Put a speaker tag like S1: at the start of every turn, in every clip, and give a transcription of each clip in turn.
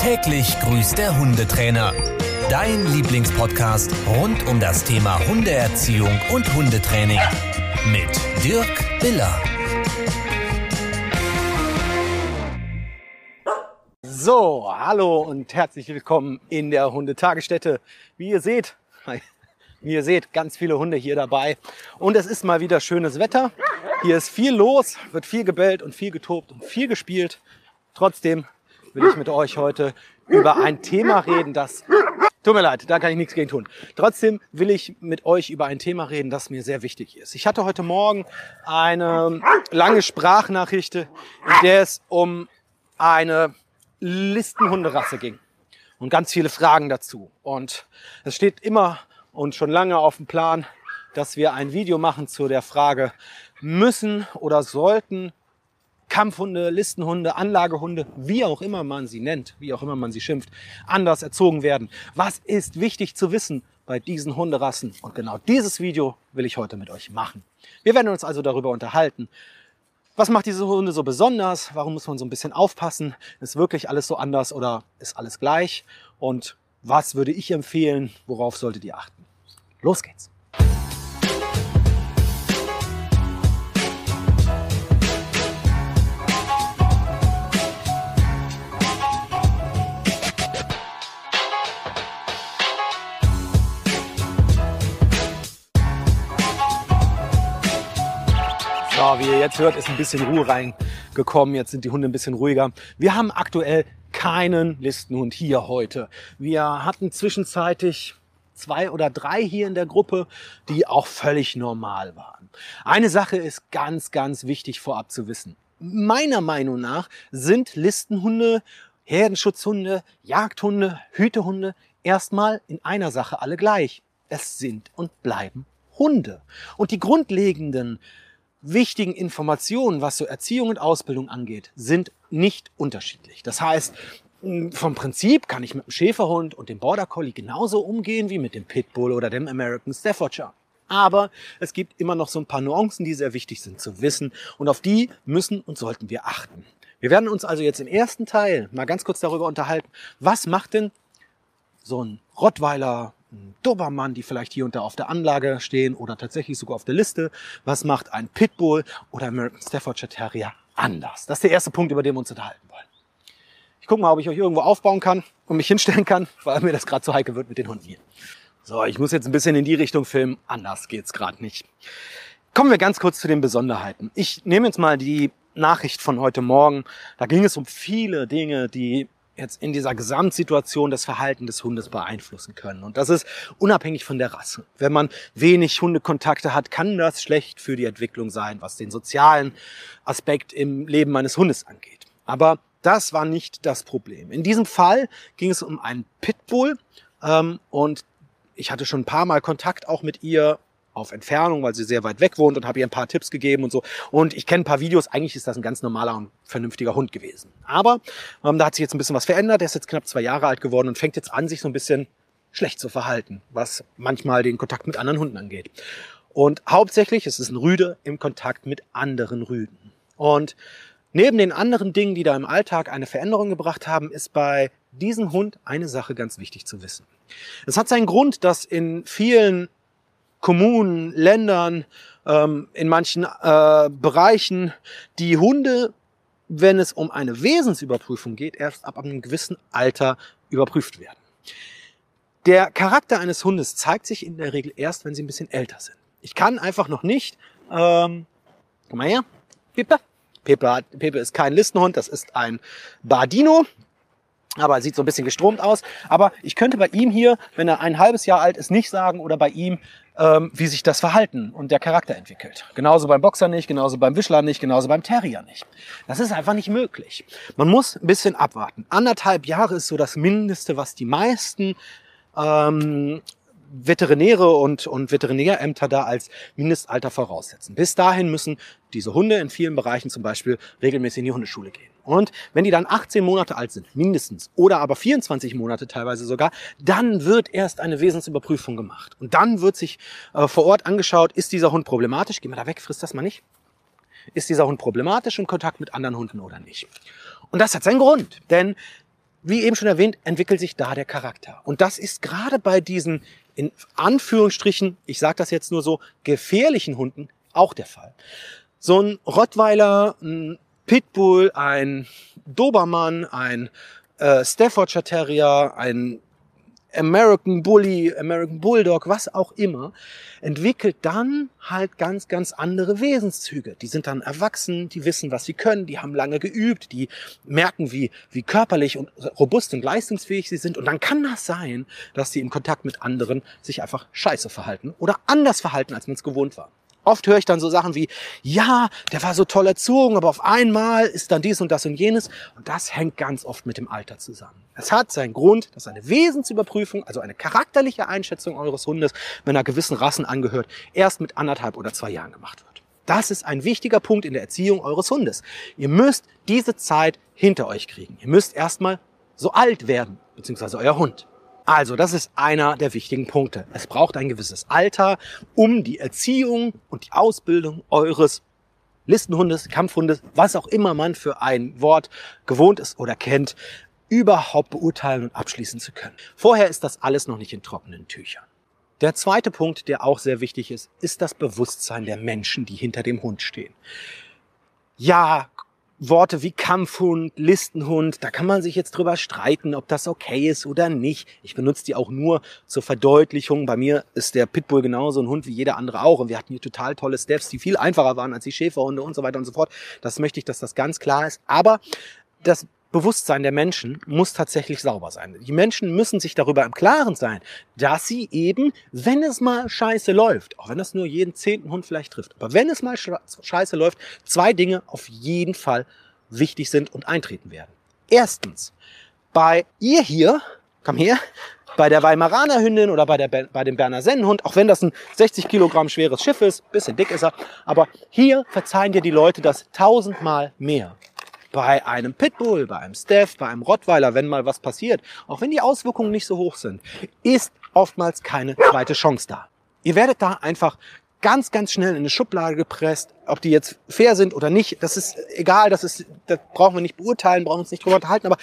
S1: Täglich grüßt der Hundetrainer. Dein Lieblingspodcast rund um das Thema Hundeerziehung und Hundetraining. Mit Dirk Biller.
S2: So, hallo und herzlich willkommen in der Hundetagesstätte. Wie ihr seht, wie ihr seht, ganz viele Hunde hier dabei. Und es ist mal wieder schönes Wetter. Hier ist viel los, wird viel gebellt und viel getobt und viel gespielt. Trotzdem will ich mit euch heute über ein Thema reden, das Tut mir leid, da kann ich nichts gegen tun. Trotzdem will ich mit euch über ein Thema reden, das mir sehr wichtig ist. Ich hatte heute Morgen eine lange Sprachnachricht, in der es um eine Listenhunderasse ging und ganz viele Fragen dazu. Und es steht immer und schon lange auf dem Plan, dass wir ein Video machen zu der Frage, müssen oder sollten Kampfhunde, Listenhunde, Anlagehunde, wie auch immer man sie nennt, wie auch immer man sie schimpft, anders erzogen werden. Was ist wichtig zu wissen bei diesen Hunderassen? Und genau dieses Video will ich heute mit euch machen. Wir werden uns also darüber unterhalten. Was macht diese Hunde so besonders? Warum muss man so ein bisschen aufpassen? Ist wirklich alles so anders oder ist alles gleich? Und was würde ich empfehlen? Worauf solltet ihr achten? Los geht's! Jetzt hört, ist ein bisschen Ruhe reingekommen. Jetzt sind die Hunde ein bisschen ruhiger. Wir haben aktuell keinen Listenhund hier heute. Wir hatten zwischenzeitlich zwei oder drei hier in der Gruppe, die auch völlig normal waren. Eine Sache ist ganz, ganz wichtig vorab zu wissen. Meiner Meinung nach sind Listenhunde, Herdenschutzhunde, Jagdhunde, Hütehunde erstmal in einer Sache alle gleich. Es sind und bleiben Hunde. Und die grundlegenden wichtigen Informationen, was so Erziehung und Ausbildung angeht, sind nicht unterschiedlich. Das heißt, vom Prinzip kann ich mit dem Schäferhund und dem Border Collie genauso umgehen wie mit dem Pitbull oder dem American Staffordshire. Aber es gibt immer noch so ein paar Nuancen, die sehr wichtig sind zu wissen und auf die müssen und sollten wir achten. Wir werden uns also jetzt im ersten Teil mal ganz kurz darüber unterhalten, was macht denn so ein Rottweiler, Dobermann, die vielleicht hier und da auf der Anlage stehen oder tatsächlich sogar auf der Liste. Was macht ein Pitbull oder American Staffordshire Terrier anders? Das ist der erste Punkt, über den wir uns unterhalten wollen. Ich gucke mal, ob ich euch irgendwo aufbauen kann und mich hinstellen kann, weil mir das gerade zu heikel wird mit den Hunden hier. So, ich muss jetzt ein bisschen in die Richtung filmen. Anders geht's gerade nicht. Kommen wir ganz kurz zu den Besonderheiten. Ich nehme jetzt mal die Nachricht von heute Morgen. Da ging es um viele Dinge, die jetzt in dieser Gesamtsituation das Verhalten des Hundes beeinflussen können. Und das ist unabhängig von der Rasse. Wenn man wenig Hundekontakte hat, kann das schlecht für die Entwicklung sein, was den sozialen Aspekt im Leben meines Hundes angeht. Aber das war nicht das Problem. In diesem Fall ging es um einen Pitbull ähm, und ich hatte schon ein paar Mal Kontakt auch mit ihr auf Entfernung, weil sie sehr weit weg wohnt und habe ihr ein paar Tipps gegeben und so. Und ich kenne ein paar Videos. Eigentlich ist das ein ganz normaler und vernünftiger Hund gewesen. Aber ähm, da hat sich jetzt ein bisschen was verändert. Er ist jetzt knapp zwei Jahre alt geworden und fängt jetzt an, sich so ein bisschen schlecht zu verhalten, was manchmal den Kontakt mit anderen Hunden angeht. Und hauptsächlich ist es ein Rüde im Kontakt mit anderen Rüden. Und neben den anderen Dingen, die da im Alltag eine Veränderung gebracht haben, ist bei diesem Hund eine Sache ganz wichtig zu wissen. Es hat seinen Grund, dass in vielen Kommunen, Ländern, ähm, in manchen äh, Bereichen die Hunde, wenn es um eine Wesensüberprüfung geht, erst ab einem gewissen Alter überprüft werden. Der Charakter eines Hundes zeigt sich in der Regel erst, wenn sie ein bisschen älter sind. Ich kann einfach noch nicht, ähm, komm mal her, Pepe. Pepe, hat, Pepe ist kein Listenhund, das ist ein Bardino aber sieht so ein bisschen gestromt aus. Aber ich könnte bei ihm hier, wenn er ein halbes Jahr alt ist, nicht sagen oder bei ihm, ähm, wie sich das Verhalten und der Charakter entwickelt. Genauso beim Boxer nicht, genauso beim Wischler nicht, genauso beim Terrier nicht. Das ist einfach nicht möglich. Man muss ein bisschen abwarten. Anderthalb Jahre ist so das Mindeste, was die meisten ähm, Veterinäre und, und Veterinärämter da als Mindestalter voraussetzen. Bis dahin müssen diese Hunde in vielen Bereichen zum Beispiel regelmäßig in die Hundeschule gehen. Und wenn die dann 18 Monate alt sind, mindestens, oder aber 24 Monate teilweise sogar, dann wird erst eine Wesensüberprüfung gemacht. Und dann wird sich äh, vor Ort angeschaut, ist dieser Hund problematisch? Geh mal da weg, frisst das mal nicht. Ist dieser Hund problematisch in Kontakt mit anderen Hunden oder nicht? Und das hat seinen Grund, denn wie eben schon erwähnt, entwickelt sich da der Charakter. Und das ist gerade bei diesen, in Anführungsstrichen, ich sage das jetzt nur so, gefährlichen Hunden auch der Fall. So ein Rottweiler, ein Pitbull, ein Dobermann, ein äh, Staffordshire Terrier, ein American Bully, American Bulldog, was auch immer, entwickelt dann halt ganz, ganz andere Wesenszüge. Die sind dann erwachsen, die wissen, was sie können, die haben lange geübt, die merken, wie, wie körperlich und robust und leistungsfähig sie sind. Und dann kann das sein, dass sie im Kontakt mit anderen sich einfach scheiße verhalten oder anders verhalten, als man es gewohnt war. Oft höre ich dann so Sachen wie, ja, der war so toll erzogen, aber auf einmal ist dann dies und das und jenes. Und das hängt ganz oft mit dem Alter zusammen. Es hat seinen Grund, dass eine Wesensüberprüfung, also eine charakterliche Einschätzung eures Hundes, wenn er gewissen Rassen angehört, erst mit anderthalb oder zwei Jahren gemacht wird. Das ist ein wichtiger Punkt in der Erziehung eures Hundes. Ihr müsst diese Zeit hinter euch kriegen. Ihr müsst erstmal so alt werden, beziehungsweise euer Hund. Also, das ist einer der wichtigen Punkte. Es braucht ein gewisses Alter, um die Erziehung und die Ausbildung eures Listenhundes, Kampfhundes, was auch immer man für ein Wort gewohnt ist oder kennt, überhaupt beurteilen und abschließen zu können. Vorher ist das alles noch nicht in trockenen Tüchern. Der zweite Punkt, der auch sehr wichtig ist, ist das Bewusstsein der Menschen, die hinter dem Hund stehen. Ja, Worte wie Kampfhund, Listenhund, da kann man sich jetzt drüber streiten, ob das okay ist oder nicht. Ich benutze die auch nur zur Verdeutlichung. Bei mir ist der Pitbull genauso ein Hund wie jeder andere auch. Und wir hatten hier total tolle Steps, die viel einfacher waren als die Schäferhunde und so weiter und so fort. Das möchte ich, dass das ganz klar ist. Aber das Bewusstsein der Menschen muss tatsächlich sauber sein. Die Menschen müssen sich darüber im Klaren sein, dass sie eben, wenn es mal scheiße läuft, auch wenn das nur jeden zehnten Hund vielleicht trifft, aber wenn es mal scheiße läuft, zwei Dinge auf jeden Fall wichtig sind und eintreten werden. Erstens, bei ihr hier, komm her, bei der Weimaraner Hündin oder bei, der, bei dem Berner Sennenhund, auch wenn das ein 60 Kilogramm schweres Schiff ist, bisschen dick ist er, aber hier verzeihen dir die Leute das tausendmal mehr bei einem Pitbull, bei einem Staff, bei einem Rottweiler, wenn mal was passiert, auch wenn die Auswirkungen nicht so hoch sind, ist oftmals keine zweite Chance da. Ihr werdet da einfach ganz, ganz schnell in eine Schublade gepresst, ob die jetzt fair sind oder nicht, das ist egal, das ist, das brauchen wir nicht beurteilen, brauchen uns nicht drüber unterhalten, aber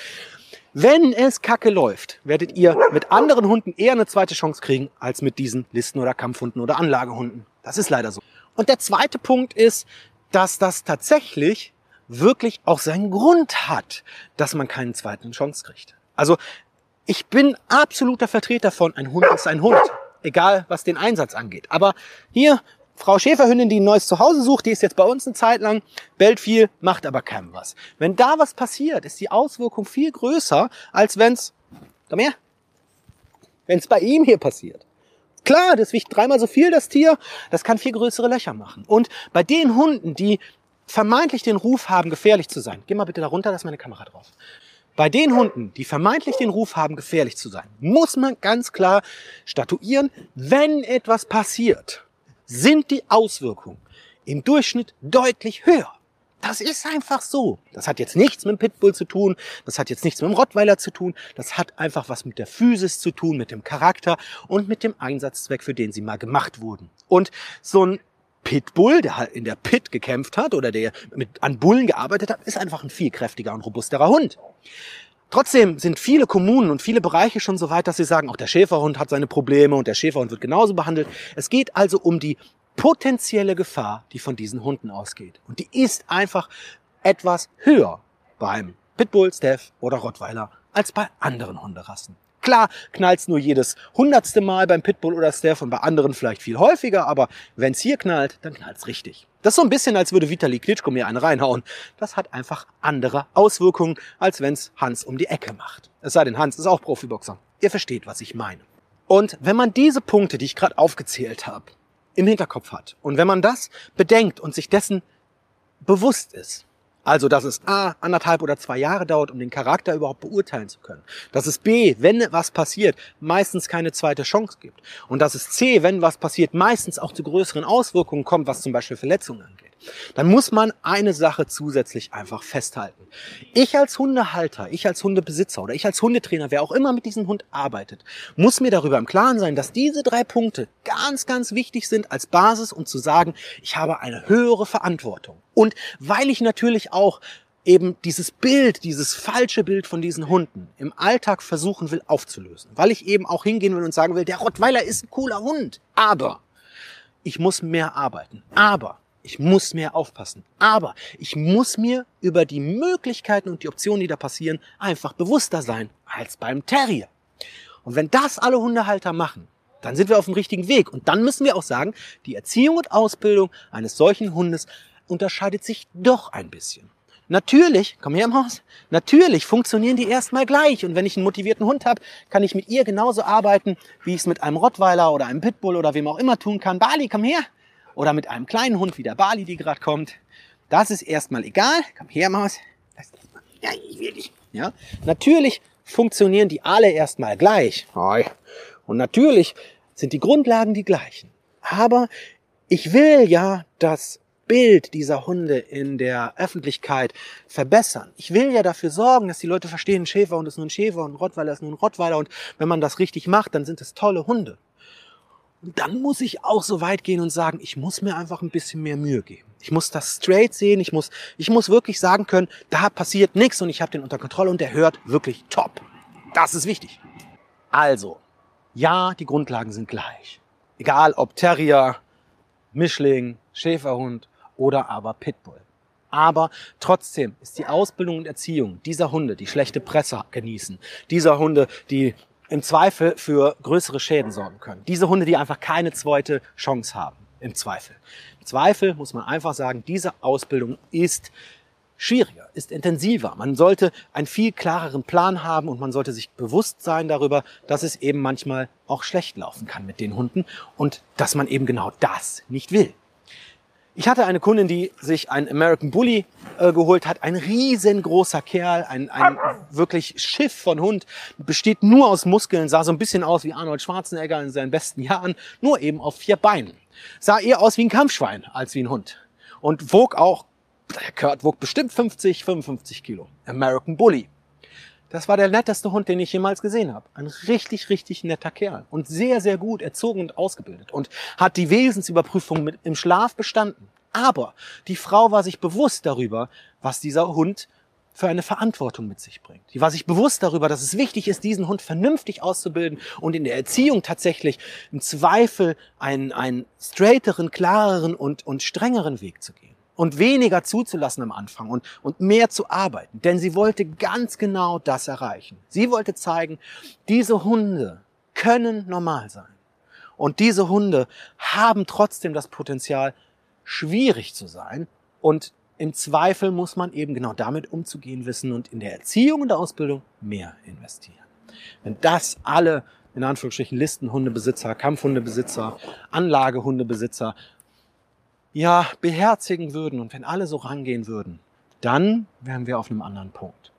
S2: wenn es kacke läuft, werdet ihr mit anderen Hunden eher eine zweite Chance kriegen, als mit diesen Listen- oder Kampfhunden oder Anlagehunden. Das ist leider so. Und der zweite Punkt ist, dass das tatsächlich wirklich auch seinen Grund hat, dass man keinen zweiten Chance kriegt. Also ich bin absoluter Vertreter von, ein Hund ist ein Hund, egal was den Einsatz angeht. Aber hier, Frau Schäferhündin, die ein neues Zuhause sucht, die ist jetzt bei uns eine Zeit lang, bellt viel, macht aber keinem was. Wenn da was passiert, ist die Auswirkung viel größer, als wenn's, komm her, wenn's bei ihm hier passiert. Klar, das wiegt dreimal so viel, das Tier, das kann viel größere Löcher machen. Und bei den Hunden, die vermeintlich den Ruf haben, gefährlich zu sein. Geh mal bitte da runter, da ist meine Kamera drauf. Bei den Hunden, die vermeintlich den Ruf haben, gefährlich zu sein, muss man ganz klar statuieren, wenn etwas passiert, sind die Auswirkungen im Durchschnitt deutlich höher. Das ist einfach so. Das hat jetzt nichts mit dem Pitbull zu tun, das hat jetzt nichts mit dem Rottweiler zu tun, das hat einfach was mit der Physis zu tun, mit dem Charakter und mit dem Einsatzzweck, für den sie mal gemacht wurden. Und so ein Pitbull, der halt in der Pit gekämpft hat oder der mit, an Bullen gearbeitet hat, ist einfach ein viel kräftiger und robusterer Hund. Trotzdem sind viele Kommunen und viele Bereiche schon so weit, dass sie sagen, auch der Schäferhund hat seine Probleme und der Schäferhund wird genauso behandelt. Es geht also um die potenzielle Gefahr, die von diesen Hunden ausgeht. Und die ist einfach etwas höher beim Pitbull, Staff oder Rottweiler als bei anderen Hunderassen. Klar, knallt's nur jedes hundertste Mal beim Pitbull oder Steph und bei anderen vielleicht viel häufiger, aber wenn's hier knallt, dann knallt's richtig. Das ist so ein bisschen, als würde Vitali Klitschko mir eine reinhauen. Das hat einfach andere Auswirkungen, als wenn's Hans um die Ecke macht. Es sei denn, Hans ist auch Profiboxer. Ihr versteht, was ich meine. Und wenn man diese Punkte, die ich gerade aufgezählt habe, im Hinterkopf hat und wenn man das bedenkt und sich dessen bewusst ist, also, dass es A, anderthalb oder zwei Jahre dauert, um den Charakter überhaupt beurteilen zu können. Dass es B, wenn was passiert, meistens keine zweite Chance gibt. Und dass es C, wenn was passiert, meistens auch zu größeren Auswirkungen kommt, was zum Beispiel Verletzungen angeht dann muss man eine Sache zusätzlich einfach festhalten. Ich als Hundehalter, ich als Hundebesitzer oder ich als Hundetrainer, wer auch immer mit diesem Hund arbeitet, muss mir darüber im Klaren sein, dass diese drei Punkte ganz, ganz wichtig sind als Basis, um zu sagen, ich habe eine höhere Verantwortung. Und weil ich natürlich auch eben dieses Bild, dieses falsche Bild von diesen Hunden im Alltag versuchen will aufzulösen. Weil ich eben auch hingehen will und sagen will, der Rottweiler ist ein cooler Hund. Aber ich muss mehr arbeiten. Aber ich muss mehr aufpassen. Aber ich muss mir über die Möglichkeiten und die Optionen, die da passieren, einfach bewusster sein als beim Terrier. Und wenn das alle Hundehalter machen, dann sind wir auf dem richtigen Weg. Und dann müssen wir auch sagen, die Erziehung und Ausbildung eines solchen Hundes unterscheidet sich doch ein bisschen. Natürlich, komm her im Haus, natürlich funktionieren die erstmal gleich. Und wenn ich einen motivierten Hund habe, kann ich mit ihr genauso arbeiten, wie ich es mit einem Rottweiler oder einem Pitbull oder wem auch immer tun kann. Bali, komm her. Oder mit einem kleinen Hund wie der Bali, die gerade kommt. Das ist erstmal egal. Komm her, Maus. Ja, ich will dich. Ja, natürlich funktionieren die alle erstmal gleich. Und natürlich sind die Grundlagen die gleichen. Aber ich will ja, dass Bild dieser Hunde in der Öffentlichkeit verbessern. Ich will ja dafür sorgen, dass die Leute verstehen, ein Schäferhund ist nur ein Schäferhund, ein Rottweiler ist nur ein Rottweiler und wenn man das richtig macht, dann sind es tolle Hunde. Dann muss ich auch so weit gehen und sagen, ich muss mir einfach ein bisschen mehr Mühe geben. Ich muss das straight sehen, ich muss, ich muss wirklich sagen können, da passiert nichts und ich habe den unter Kontrolle und der hört wirklich top. Das ist wichtig. Also, ja, die Grundlagen sind gleich. Egal ob Terrier, Mischling, Schäferhund oder aber Pitbull. Aber trotzdem ist die Ausbildung und Erziehung dieser Hunde, die schlechte Presse genießen, dieser Hunde, die im Zweifel für größere Schäden sorgen können, diese Hunde, die einfach keine zweite Chance haben, im Zweifel. Im Zweifel muss man einfach sagen, diese Ausbildung ist schwieriger, ist intensiver. Man sollte einen viel klareren Plan haben und man sollte sich bewusst sein darüber, dass es eben manchmal auch schlecht laufen kann mit den Hunden und dass man eben genau das nicht will. Ich hatte eine Kundin, die sich einen American Bully äh, geholt hat. Ein riesengroßer Kerl, ein, ein wirklich Schiff von Hund, besteht nur aus Muskeln, sah so ein bisschen aus wie Arnold Schwarzenegger in seinen besten Jahren, nur eben auf vier Beinen. Sah eher aus wie ein Kampfschwein als wie ein Hund. Und wog auch, der Kurt wog bestimmt 50, 55 Kilo. American Bully. Das war der netteste Hund, den ich jemals gesehen habe. Ein richtig, richtig netter Kerl und sehr, sehr gut erzogen und ausgebildet und hat die Wesensüberprüfung mit im Schlaf bestanden. Aber die Frau war sich bewusst darüber, was dieser Hund für eine Verantwortung mit sich bringt. Die war sich bewusst darüber, dass es wichtig ist, diesen Hund vernünftig auszubilden und in der Erziehung tatsächlich im Zweifel einen, einen straighteren, klareren und, und strengeren Weg zu gehen und weniger zuzulassen am Anfang und, und mehr zu arbeiten. Denn sie wollte ganz genau das erreichen. Sie wollte zeigen, diese Hunde können normal sein. Und diese Hunde haben trotzdem das Potenzial, schwierig zu sein. Und im Zweifel muss man eben genau damit umzugehen wissen und in der Erziehung und der Ausbildung mehr investieren. Wenn das alle in Anführungsstrichen Listenhundebesitzer, Kampfhundebesitzer, Anlagehundebesitzer ja, beherzigen würden und wenn alle so rangehen würden, dann wären wir auf einem anderen Punkt.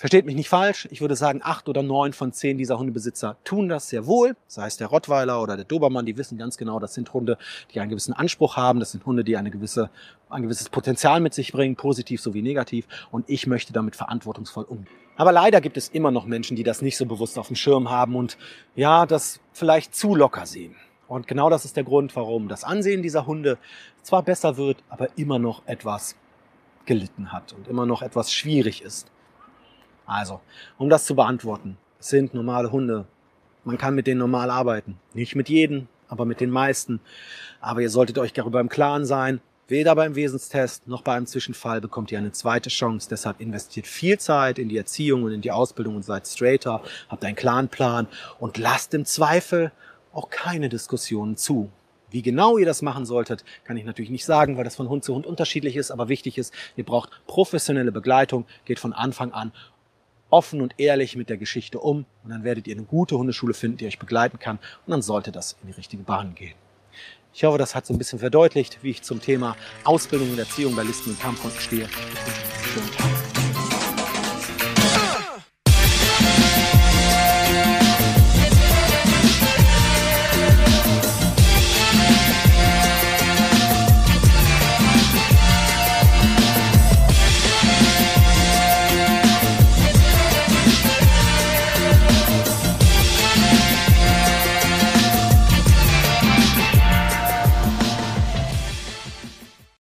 S2: Versteht mich nicht falsch, ich würde sagen, acht oder neun von zehn dieser Hundebesitzer tun das sehr wohl. Sei es der Rottweiler oder der Dobermann, die wissen ganz genau, das sind Hunde, die einen gewissen Anspruch haben, das sind Hunde, die eine gewisse, ein gewisses Potenzial mit sich bringen, positiv sowie negativ. Und ich möchte damit verantwortungsvoll umgehen. Aber leider gibt es immer noch Menschen, die das nicht so bewusst auf dem Schirm haben und ja, das vielleicht zu locker sehen. Und genau das ist der Grund, warum das Ansehen dieser Hunde zwar besser wird, aber immer noch etwas gelitten hat und immer noch etwas schwierig ist. Also, um das zu beantworten, es sind normale Hunde. Man kann mit denen normal arbeiten. Nicht mit jedem, aber mit den meisten. Aber ihr solltet euch darüber im Klaren sein, weder beim Wesenstest noch bei einem Zwischenfall bekommt ihr eine zweite Chance. Deshalb investiert viel Zeit in die Erziehung und in die Ausbildung und seid straighter, habt einen klaren Plan und lasst im Zweifel auch keine Diskussionen zu. Wie genau ihr das machen solltet, kann ich natürlich nicht sagen, weil das von Hund zu Hund unterschiedlich ist, aber wichtig ist, ihr braucht professionelle Begleitung, geht von Anfang an offen und ehrlich mit der Geschichte um und dann werdet ihr eine gute Hundeschule finden, die euch begleiten kann und dann sollte das in die richtige Bahn gehen. Ich hoffe, das hat so ein bisschen verdeutlicht, wie ich zum Thema Ausbildung und Erziehung bei Listen und Kampfhunden stehe. Ich wünsche euch einen schönen Tag.